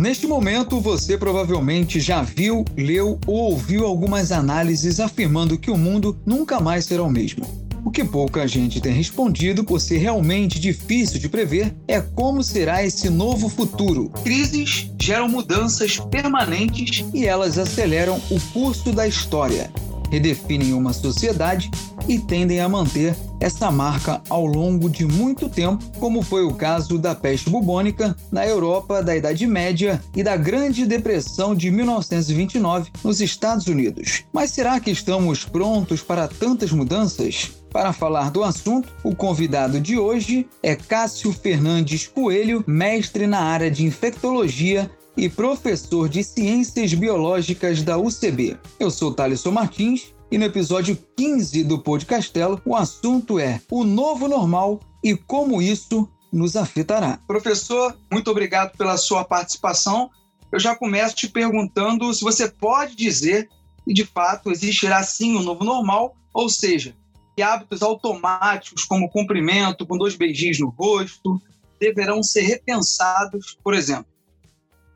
Neste momento, você provavelmente já viu, leu ou ouviu algumas análises afirmando que o mundo nunca mais será o mesmo. O que pouca gente tem respondido por ser realmente difícil de prever é como será esse novo futuro. Crises geram mudanças permanentes e elas aceleram o curso da história redefinem uma sociedade e tendem a manter essa marca ao longo de muito tempo, como foi o caso da peste bubônica na Europa da Idade Média e da Grande Depressão de 1929 nos Estados Unidos. Mas será que estamos prontos para tantas mudanças? Para falar do assunto, o convidado de hoje é Cássio Fernandes Coelho, mestre na área de infectologia e professor de Ciências Biológicas da UCB. Eu sou Thaleson Martins e no episódio 15 do Podcastelo o assunto é o novo normal e como isso nos afetará. Professor, muito obrigado pela sua participação. Eu já começo te perguntando se você pode dizer que de fato existirá sim o um novo normal, ou seja, que hábitos automáticos como cumprimento com dois beijinhos no rosto deverão ser repensados, por exemplo.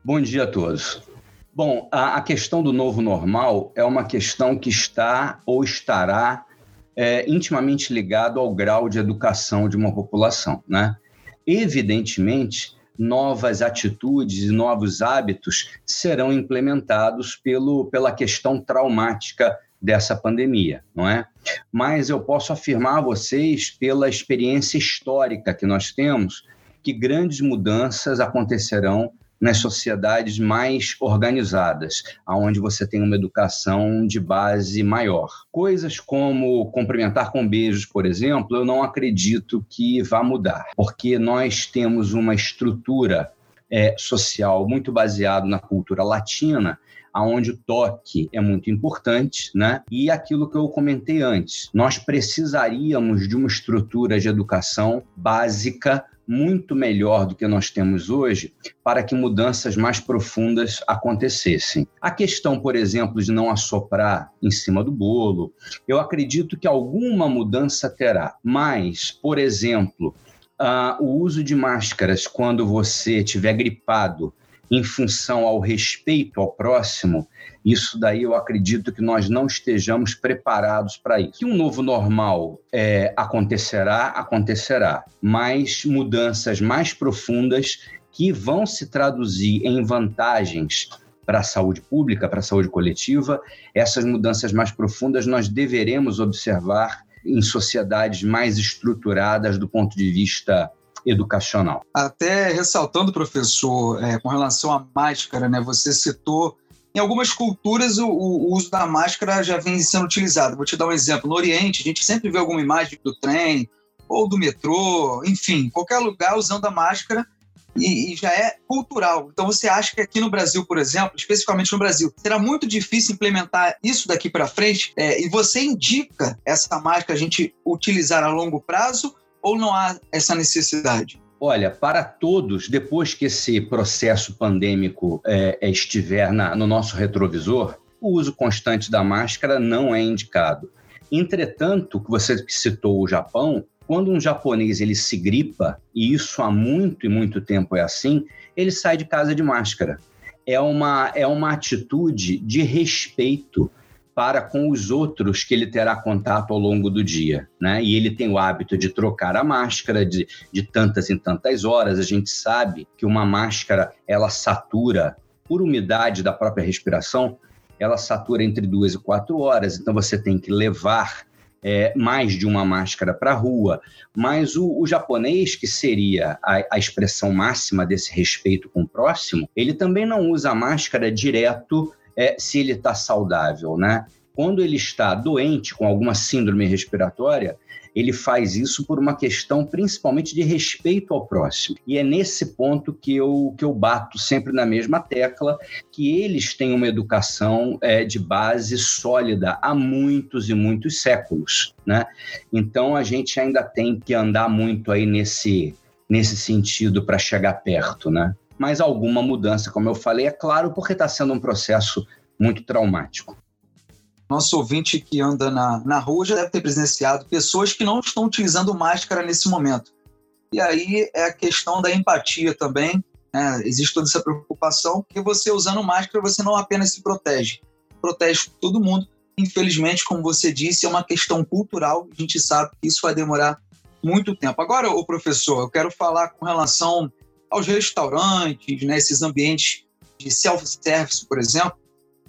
Bom dia a todos. Bom, a, a, questão do novo normal é uma questão que está ou estará é, intimamente ligado ao grau de educação de uma população, né? Evidentemente, novas atitudes e novos hábitos serão implementados pelo, pela questão traumática dessa pandemia, não é? Mas eu posso afirmar a vocês, pela experiência histórica que nós temos, que grandes mudanças acontecerão nas sociedades mais organizadas, aonde você tem uma educação de base maior. Coisas como cumprimentar com beijos, por exemplo, eu não acredito que vá mudar, porque nós temos uma estrutura é, social muito baseada na cultura latina, aonde o toque é muito importante, né? E aquilo que eu comentei antes, nós precisaríamos de uma estrutura de educação básica muito melhor do que nós temos hoje para que mudanças mais profundas acontecessem. A questão, por exemplo, de não assoprar em cima do bolo, eu acredito que alguma mudança terá, mas, por exemplo, uh, o uso de máscaras quando você estiver gripado em função ao respeito ao próximo, isso daí eu acredito que nós não estejamos preparados para isso. Que um novo normal é, acontecerá, acontecerá, mas mudanças mais profundas que vão se traduzir em vantagens para a saúde pública, para a saúde coletiva, essas mudanças mais profundas nós deveremos observar em sociedades mais estruturadas do ponto de vista educacional. Até ressaltando, professor, é, com relação à máscara, né, você citou em algumas culturas, o, o, uso da máscara já vem sendo utilizado. Vou te dar um exemplo. No Oriente, a gente sempre vê alguma imagem do trem ou do metrô, enfim, qualquer lugar usando a máscara e, e, já é cultural. Então, você acha que aqui no Brasil, por exemplo, especificamente no Brasil, será muito difícil implementar isso daqui para frente? É, e você indica essa máscara a gente utilizar a longo prazo ou não há essa necessidade? Olha, para todos, depois que esse processo pandêmico é, é, estiver na, no nosso retrovisor, o uso constante da máscara não é indicado. Entretanto, você citou o Japão, quando um japonês ele se gripa, e isso há muito e muito tempo é assim, ele sai de casa de máscara. É uma, é uma atitude de respeito para com os outros que ele terá contato ao longo do dia. Né? E ele tem o hábito de trocar a máscara de, de tantas em tantas horas. A gente sabe que uma máscara ela satura por umidade da própria respiração, ela satura entre duas e quatro horas. Então você tem que levar é, mais de uma máscara para a rua. Mas o, o, japonês, que seria a, a, expressão máxima desse respeito com o próximo, ele também não usa máscara direto é, se ele está saudável, né? Quando ele está doente com alguma síndrome respiratória, ele faz isso por uma questão principalmente de respeito ao próximo. E é nesse ponto que eu, que eu bato sempre na mesma tecla, que eles têm uma educação é, de base sólida há muitos e muitos séculos. Né? Então a gente ainda tem que andar muito aí nesse, nesse sentido para chegar perto. Né? Mas alguma mudança, como eu falei, é claro, porque está sendo um processo muito traumático. Nosso ouvinte que anda na, na rua já deve ter presenciado pessoas que não estão utilizando máscara nesse momento. E aí é a questão da empatia também. Né? Existe toda essa preocupação, porque você usando máscara, você não apenas se protege, protege todo mundo. Infelizmente, como você disse, é uma questão cultural, a gente sabe que isso vai demorar muito tempo. Agora, o professor, eu quero falar com relação aos restaurantes, né, esses ambientes de self-service, por exemplo.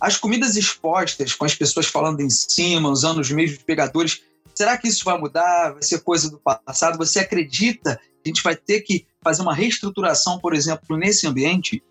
As comidas expostas, com as pessoas falando em cima, usando os mesmos pegadores, será que isso vai mudar? Vai ser coisa do passado? Você acredita que a gente vai ter que fazer uma reestruturação, por exemplo, nesse ambiente?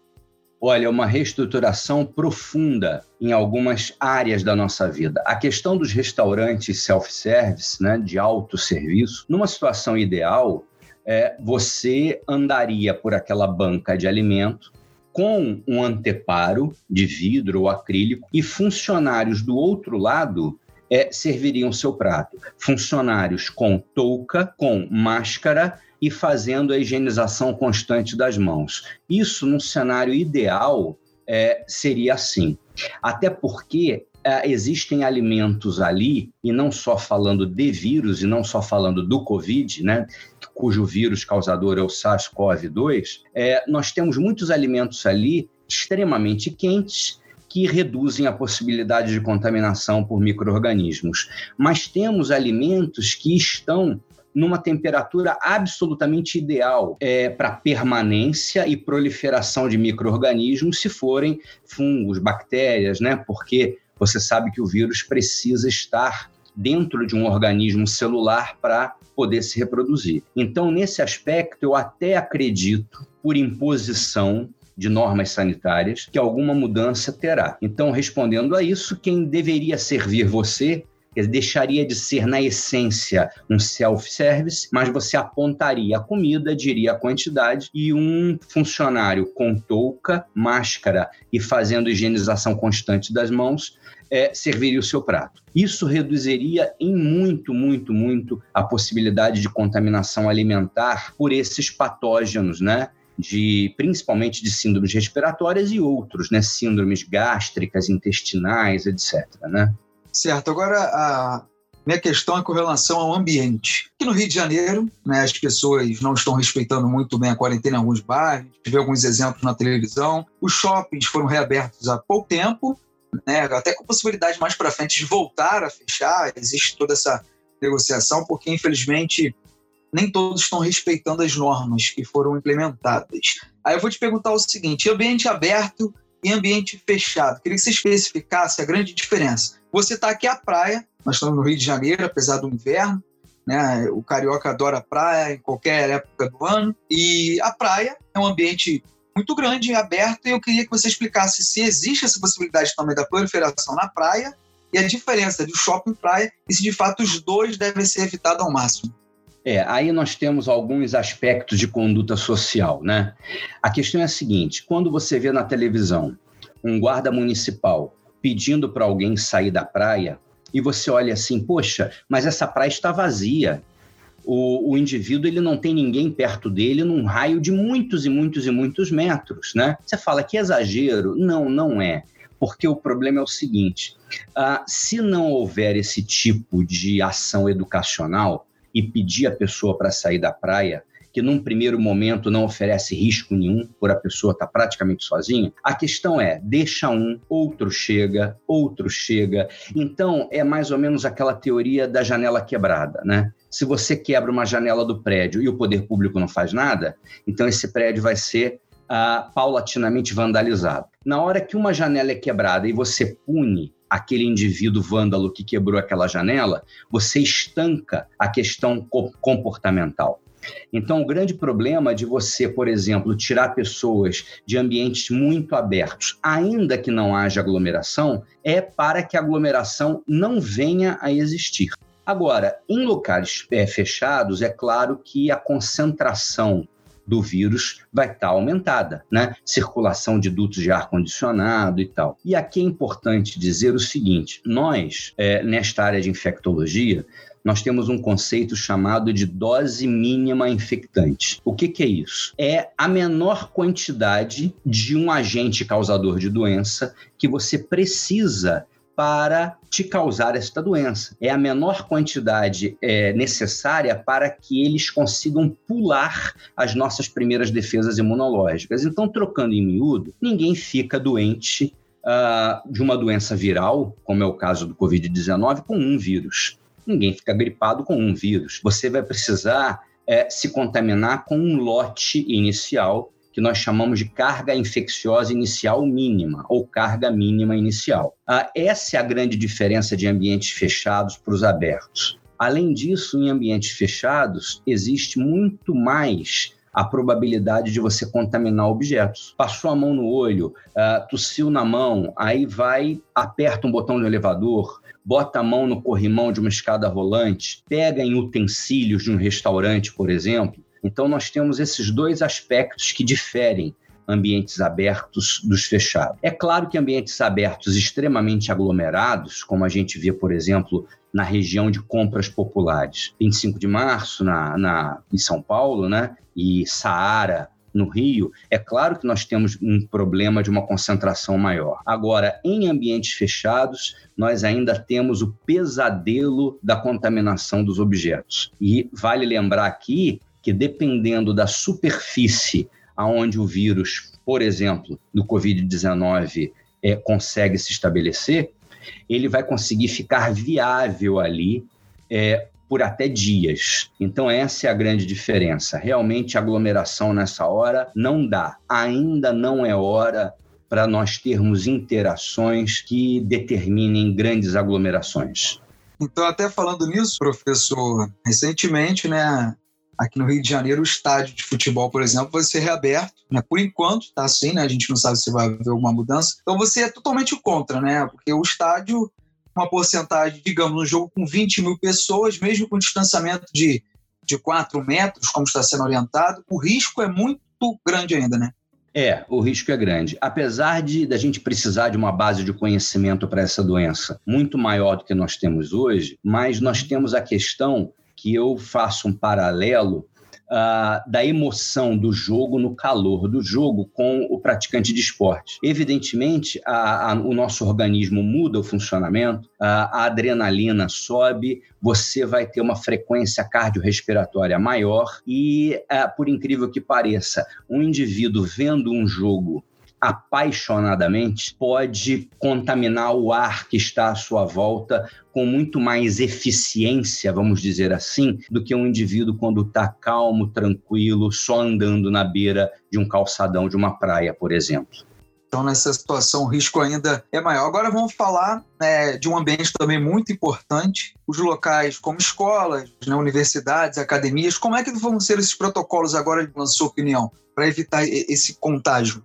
Olha, uma reestruturação profunda em algumas áreas da nossa vida. A questão dos restaurantes self-service, né, de autosserviço, numa situação ideal, é, você andaria por aquela banca de alimento com um anteparo de vidro ou acrílico e funcionários do outro lado é, serviriam seu prato. Funcionários com touca, com máscara e fazendo a higienização constante das mãos. Isso, num cenário ideal, é, seria assim. Até porque é, existem alimentos ali, e não só falando de vírus, e não só falando do Covid, né, cujo vírus causador é o SARS-CoV-2, é, nós temos muitos alimentos ali extremamente quentes que reduzem a possibilidade de contaminação por micro-organismos. Mas temos alimentos que estão numa temperatura absolutamente ideal é, para permanência e proliferação de micro-organismos, se forem fungos, bactérias, né? Porque você sabe que o vírus precisa estar dentro de um organismo celular para poder se reproduzir. Então, nesse aspecto, eu até acredito, por imposição de normas sanitárias, que alguma mudança terá. Então, respondendo a isso, quem deveria servir você deixaria de ser, na essência, um self-service, mas você apontaria a comida, diria a quantidade, e um funcionário com touca, máscara e fazendo higienização constante das mãos é, serviria o seu prato. Isso reduziria em muito, muito, muito a possibilidade de contaminação alimentar por esses patógenos, né? de principalmente de síndromes respiratórias e outros, né, síndromes gástricas, intestinais, etc, né? Certo. Agora, a minha questão é com relação ao ambiente. Aqui no Rio de Janeiro, né, as pessoas não estão respeitando muito bem a quarentena em alguns bairros. Tive alguns exemplos na televisão. Os shoppings foram reabertos há pouco tempo, né, até com possibilidade mais para frente de voltar a fechar. Existe toda essa negociação, porque infelizmente nem todos estão respeitando as normas que foram implementadas. Aí eu vou te perguntar o seguinte: ambiente aberto e ambiente fechado. Queria que você especificasse a grande diferença. Você está aqui à praia, nós estamos no Rio de Janeiro, apesar do inverno, né? O carioca adora praia em qualquer época do ano. E a praia é um ambiente muito grande, aberto, e eu queria que você explicasse se existe essa possibilidade também da proliferação na praia e a diferença do shopping praia e se de fato os dois devem ser evitados ao máximo. É, aí nós temos alguns aspectos de conduta social, né? A questão é a seguinte: quando você vê na televisão um guarda municipal pedindo para alguém sair da praia e você olha assim, poxa, mas essa praia está vazia. O, o indivíduo ele não tem ninguém perto dele num raio de muitos e muitos e muitos metros, né? Você fala que exagero? Não, não é porque o problema é o seguinte: uh, se não houver esse tipo de ação educacional, e pedir a pessoa para sair da praia, que num primeiro momento não oferece risco nenhum por a pessoa estar tá praticamente sozinha, a questão é, deixa um, outro chega, outro chega. Então, é mais ou menos aquela teoria da janela quebrada, né? Se você quebra uma janela do prédio e o poder público não faz nada, então esse prédio vai ser ah, paulatinamente vandalizado. Na hora que uma janela é quebrada e você pune aquele indivíduo vândalo que quebrou aquela janela, você estanca a questão comportamental. Então, o grande problema de você, por exemplo, tirar pessoas de ambientes muito abertos, ainda que não haja aglomeração, é para que a aglomeração não venha a existir. Agora, em locais é, fechados, é claro que a concentração do vírus vai estar tá aumentada, né? Circulação de dutos de ar condicionado e tal. E aqui é importante dizer o seguinte: nós, é, nesta área de infectologia, nós temos um conceito chamado de dose mínima infectante. O que, que, é isso? É a menor quantidade de um agente causador de doença que você precisa para te causar esta doença. É a menor quantidade é, necessária para que eles consigam pular as nossas primeiras defesas imunológicas. Então, trocando em miúdo, ninguém fica doente uh, de uma doença viral, como é o caso do Covid-19, com um vírus. Ninguém fica gripado com um vírus. Você vai precisar é, se contaminar com um lote inicial que nós chamamos de carga infecciosa inicial mínima ou carga mínima inicial. Ah, essa é a grande diferença de ambientes fechados para os abertos. Além disso, em ambientes fechados, existe muito mais a probabilidade de você contaminar objetos. Passou a mão no olho, uh, tossiu na mão, aí vai, aperta um botão do elevador, bota a mão no corrimão de uma escada rolante, pega em utensílios de um restaurante, por exemplo, então, nós temos esses dois aspectos que diferem ambientes abertos dos fechados. É claro que ambientes abertos extremamente aglomerados, como a gente vê, por exemplo, na região de compras populares, 25 de março na, na, em São Paulo, né? e Saara no Rio, é claro que nós temos um problema de uma concentração maior. Agora, em ambientes fechados, nós ainda temos o pesadelo da contaminação dos objetos. E vale lembrar aqui que dependendo da superfície aonde o vírus, por exemplo, do Covid-19 é, consegue se estabelecer, ele vai conseguir ficar viável ali é, por até dias. Então, essa é a grande diferença. Realmente, aglomeração nessa hora não dá. Ainda não é hora para nós termos interações que determinem grandes aglomerações. Então, até falando nisso, professor, recentemente, né, Aqui no Rio de Janeiro, o estádio de futebol, por exemplo, vai ser reaberto, né? Por enquanto, está assim, né? A gente não sabe se vai haver alguma mudança. Então você é totalmente contra, né? Porque o estádio, uma porcentagem, digamos, um jogo com 20 mil pessoas, mesmo com distanciamento de, de 4 metros, como está sendo orientado, o risco é muito grande ainda, né? É, o risco é grande. Apesar de da gente precisar de uma base de conhecimento para essa doença muito maior do que nós temos hoje, mas nós temos a questão que eu faço um paralelo uh, da emoção do jogo no calor do jogo com o praticante de esporte. Evidentemente, a, a, o nosso organismo muda o funcionamento, a, a adrenalina sobe, você vai ter uma frequência cardiorrespiratória maior e, uh, por incrível que pareça, um indivíduo vendo um jogo apaixonadamente pode contaminar o ar que está à sua volta com muito mais eficiência, vamos dizer assim, do que um indivíduo quando está calmo, tranquilo, só andando na beira de um calçadão de uma praia, por exemplo. Então, nessa situação, o risco ainda é maior. Agora, vamos falar né, de um ambiente também muito importante, os locais como escolas, né, universidades, academias. Como é que vão ser esses protocolos agora, na sua opinião, para evitar esse contágio?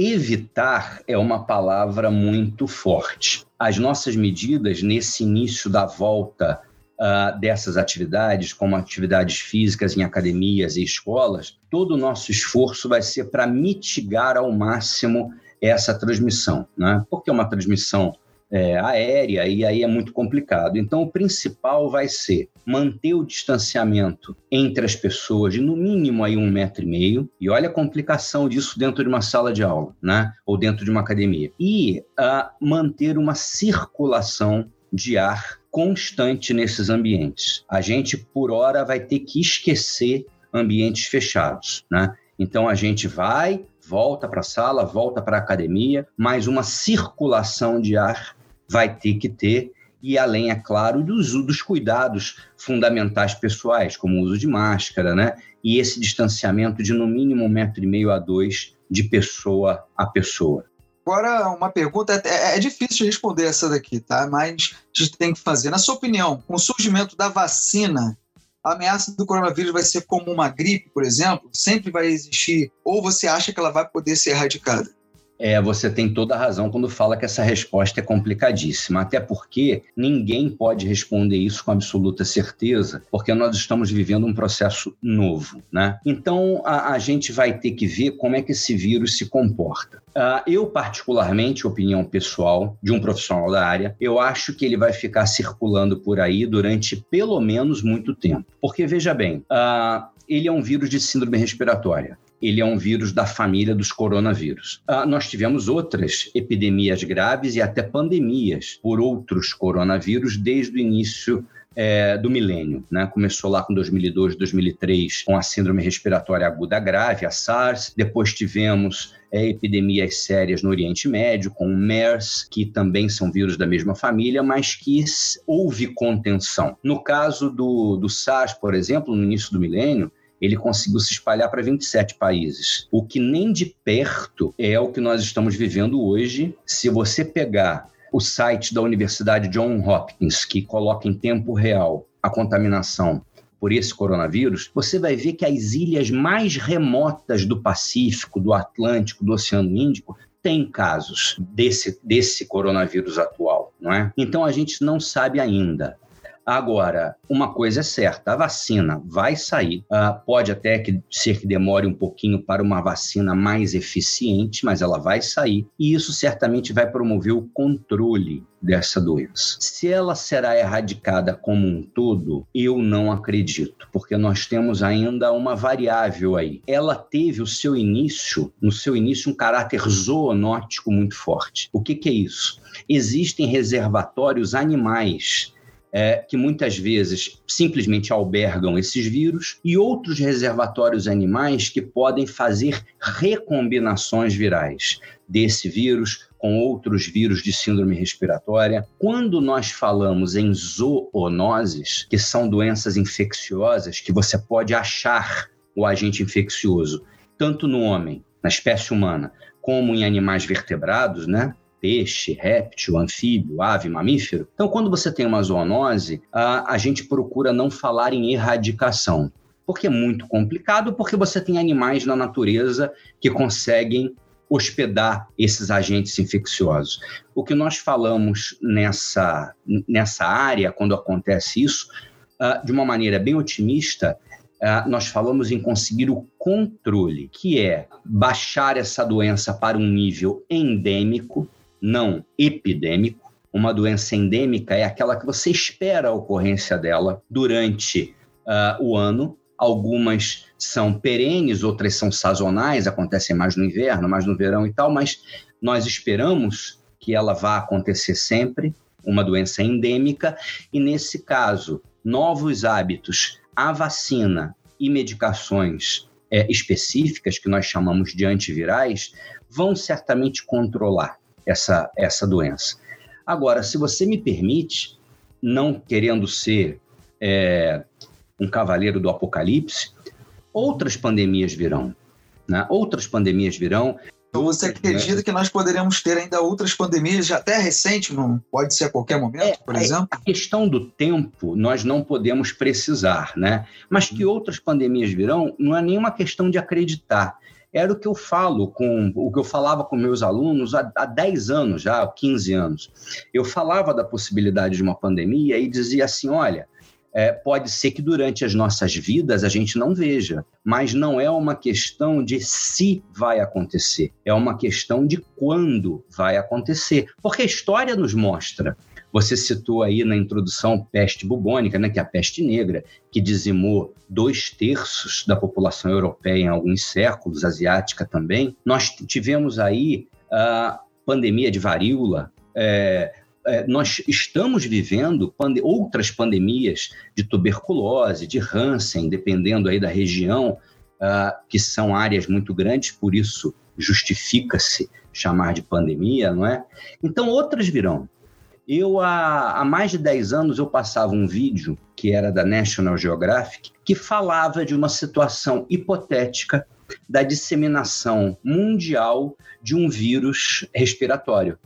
Evitar é uma palavra muito forte. As nossas medidas nesse início da volta uh, dessas atividades, como atividades físicas em academias e escolas, todo o nosso esforço vai ser para mitigar ao máximo essa transmissão, né? porque é uma transmissão é, aérea e aí é muito complicado. Então, o principal vai ser manter o distanciamento entre as pessoas de no mínimo aí um metro e meio. E olha a complicação disso dentro de uma sala de aula, né? Ou dentro de uma academia. E uh, manter uma circulação de ar constante nesses ambientes. A gente, por hora, vai ter que esquecer ambientes fechados, né? Então a gente vai, volta para a sala, volta para a academia, mas uma circulação de ar vai ter que ter, e além, é claro, dos, dos cuidados fundamentais pessoais, como o uso de máscara, né? E esse distanciamento de no mínimo um metro e meio a dois de pessoa a pessoa. Agora, uma pergunta, é, é difícil de responder essa daqui, tá? Mas a gente tem que fazer. Na sua opinião, com o surgimento da vacina, a ameaça do coronavírus vai ser como uma gripe, por exemplo? Sempre vai existir? Ou você acha que ela vai poder ser erradicada? É, você tem toda a razão quando fala que essa resposta é complicadíssima, até porque ninguém pode responder isso com absoluta certeza, porque nós estamos vivendo um processo novo, né? Então a, a gente vai ter que ver como é que esse vírus se comporta. Uh, eu, particularmente, opinião pessoal de um profissional da área, eu acho que ele vai ficar circulando por aí durante pelo menos muito tempo. Porque, veja bem, uh, ele é um vírus de síndrome respiratória. Ele é um vírus da família dos coronavírus. Ah, nós tivemos outras epidemias graves e até pandemias por outros coronavírus desde o início é, do milênio. Né? Começou lá com 2002, 2003, com a síndrome respiratória aguda grave, a SARS. Depois tivemos é, epidemias sérias no Oriente Médio, com o MERS, que também são vírus da mesma família, mas que houve contenção. No caso do, do SARS, por exemplo, no início do milênio, ele conseguiu se espalhar para 27 países. O que nem de perto é o que nós estamos vivendo hoje. Se você pegar o site da Universidade John Hopkins, que coloca em tempo real a contaminação por esse coronavírus, você vai ver que as ilhas mais remotas do Pacífico, do Atlântico, do Oceano Índico têm casos desse, desse coronavírus atual, não é? Então a gente não sabe ainda Agora, uma coisa é certa, a vacina vai sair. Uh, pode até que, ser que demore um pouquinho para uma vacina mais eficiente, mas ela vai sair. E isso certamente vai promover o controle dessa doença. Se ela será erradicada como um todo, eu não acredito, porque nós temos ainda uma variável aí. Ela teve o seu início, no seu início, um caráter zoonótico muito forte. O que, que é isso? Existem reservatórios animais é, que muitas vezes simplesmente albergam esses vírus, e outros reservatórios animais que podem fazer recombinações virais desse vírus com outros vírus de síndrome respiratória. Quando nós falamos em zoonoses, que são doenças infecciosas que você pode achar o agente infeccioso, tanto no homem, na espécie humana, como em animais vertebrados, né? Peixe, réptil, anfíbio, ave, mamífero. Então, quando você tem uma zoonose, a, a gente procura não falar em erradicação, porque é muito complicado, porque você tem animais na natureza que conseguem hospedar esses agentes infecciosos. O que nós falamos nessa, nessa área, quando acontece isso, uh, de uma maneira bem otimista, uh, nós falamos em conseguir o controle, que é baixar essa doença para um nível endêmico, não epidêmico. Uma doença endêmica é aquela que você espera a ocorrência dela durante uh, o ano. Algumas são perenes, outras são sazonais, acontecem mais no inverno, mais no verão e tal, mas nós esperamos que ela vá acontecer sempre, uma doença endêmica, e nesse caso, novos hábitos, a vacina e medicações é, específicas, que nós chamamos de antivirais, vão certamente controlar essa, essa doença. Agora, se você me permite, não querendo ser é, um cavaleiro do apocalipse, outras pandemias virão. Né? Outras pandemias virão. Então você acredita que nós poderemos ter ainda outras pandemias, até recente, não pode ser a qualquer momento, é, por exemplo? A questão do tempo nós não podemos precisar, né? Mas que uhum. outras pandemias virão não é nenhuma questão de acreditar era o que eu falo com o que eu falava com meus alunos há, há 10 anos já, 15 anos. Eu falava da possibilidade de uma pandemia e dizia assim: olha, é, pode ser que durante as nossas vidas a gente não veja, mas não é uma questão de se vai acontecer, é uma questão de quando vai acontecer. Porque a história nos mostra você citou aí na introdução peste bubônica, né, que é a peste negra, que dizimou dois terços da população europeia em alguns séculos, asiática também. Nós tivemos aí a pandemia de varíola, é, é, nós estamos vivendo pande outras pandemias de tuberculose, de Hansen, dependendo aí da região, uh, que são áreas muito grandes, por isso justifica-se chamar de pandemia, não é? Então outras virão. Eu, há, há mais de 10 anos, eu passava um vídeo, que era da National Geographic, que falava de uma situação hipotética da disseminação mundial de um vírus respiratório.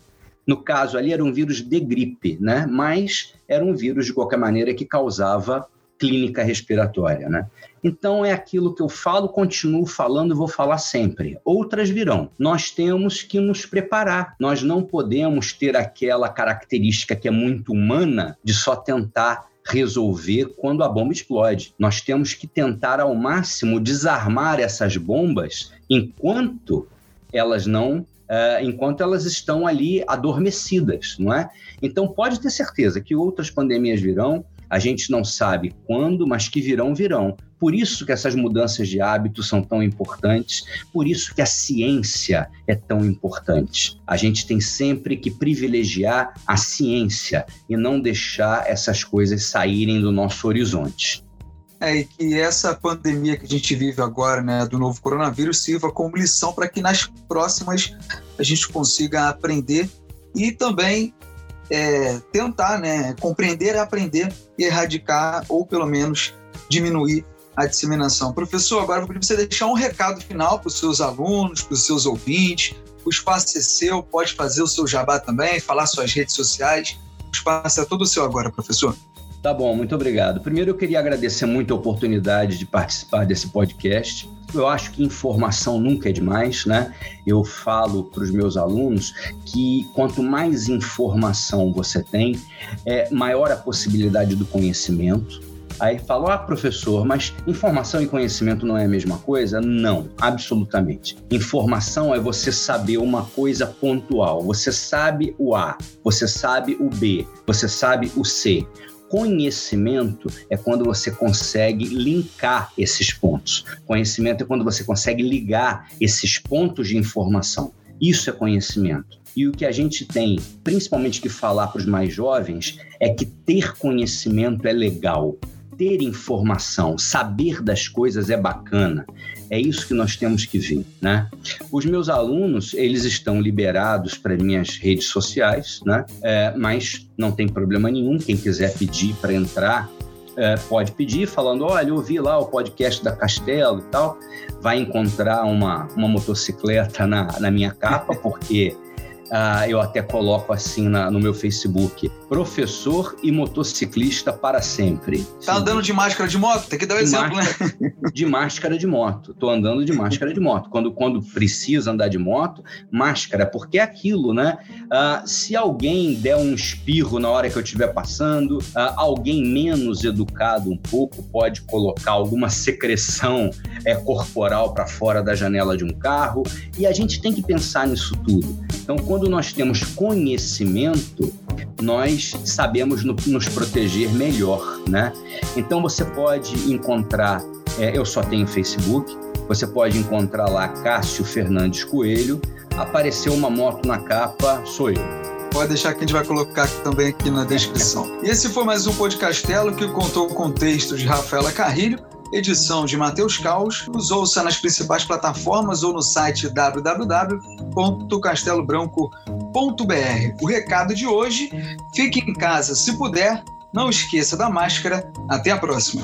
No caso ali era um vírus de gripe, né? Mas era um vírus de qualquer maneira que causava clínica respiratória, né? Então é aquilo que eu falo, continuo falando vou falar sempre. Outras virão. Nós temos que nos preparar. Nós não podemos ter aquela característica que é muito humana de só tentar resolver quando a bomba explode. Nós temos que tentar ao máximo desarmar essas bombas enquanto elas não Uh, enquanto elas estão ali adormecidas, não é? Então pode ter certeza que outras pandemias virão, A gente não sabe quando, mas que virão, virão. Por isso que essas mudanças de hábitos são tão importantes, por isso que a ciência é tão importante. A gente tem sempre que privilegiar a ciência e não deixar essas coisas saírem do nosso horizonte. É, e que essa pandemia que a gente vive agora, né, do novo coronavírus, sirva como lição para que nas próximas a gente consiga aprender e também é, tentar né, compreender, aprender e erradicar, ou pelo menos diminuir a disseminação. Professor, agora eu vou pedir você deixar um recado final para os seus alunos, para os seus ouvintes. O espaço é seu, pode fazer o seu jabá também, falar suas redes sociais. O espaço é todo seu agora, professor. Tá bom, muito obrigado. Primeiro eu queria agradecer muito a oportunidade de participar desse podcast. Eu acho que informação nunca é demais, né? Eu falo para os meus alunos que quanto mais informação você tem, é maior a possibilidade do conhecimento. Aí falou, ah, professor, mas informação e conhecimento não é a mesma coisa? Não, absolutamente. Informação é você saber uma coisa pontual. Você sabe o A, você sabe o B, você sabe o C conhecimento é quando você consegue linkar esses pontos. Conhecimento é quando você consegue ligar esses pontos de informação. Isso é conhecimento. E o que a gente tem, principalmente que falar para os mais jovens, é que ter conhecimento é legal ter informação, saber das coisas é bacana. É isso que nós temos que ver, né? Os meus alunos, eles estão liberados para minhas redes sociais, né? É, mas não tem problema nenhum. Quem quiser pedir para entrar, é, pode pedir, falando: olha, eu ouvi lá o podcast da Castelo e tal. Vai encontrar uma, uma motocicleta na, na minha capa, porque ah, eu até coloco assim na, no meu Facebook: professor e motociclista para sempre. Tá Sim. andando de máscara de moto? Tem que dar um de exemplo, né? máscara, né? De máscara de moto. Tô andando de máscara de moto. Quando, quando precisa andar de moto, máscara, porque é aquilo, né? Ah, se alguém der um espirro na hora que eu estiver passando, ah, alguém menos educado um pouco pode colocar alguma secreção é, corporal para fora da janela de um carro. E a gente tem que pensar nisso tudo. Então, quando nós temos conhecimento, nós sabemos no, nos proteger melhor, né? Então, você pode encontrar, é, eu só tenho Facebook, você pode encontrar lá Cássio Fernandes Coelho, apareceu uma moto na capa, sou eu. Pode deixar que a gente vai colocar também aqui na descrição. E esse foi mais um Podcastelo que contou com o texto de Rafaela Carrilho edição de Matheus Caos. Nos ouça nas principais plataformas ou no site www.castelobranco.br. O recado de hoje: fique em casa se puder, não esqueça da máscara. Até a próxima.